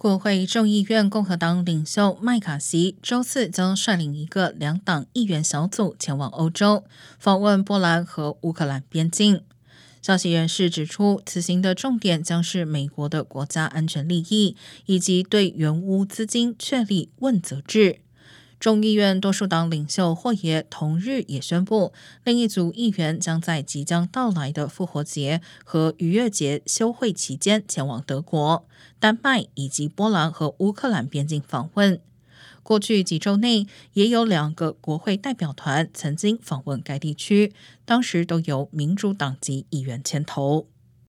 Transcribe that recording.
国会众议院共和党领袖麦卡锡周四将率领一个两党议员小组前往欧洲，访问波兰和乌克兰边境。消息人士指出，此行的重点将是美国的国家安全利益，以及对援乌资金确立问责制。众议院多数党领袖霍耶同日也宣布，另一组议员将在即将到来的复活节和逾越节休会期间前往德国、丹麦以及波兰和乌克兰边境访问。过去几周内，也有两个国会代表团曾经访问该地区，当时都由民主党籍议员牵头。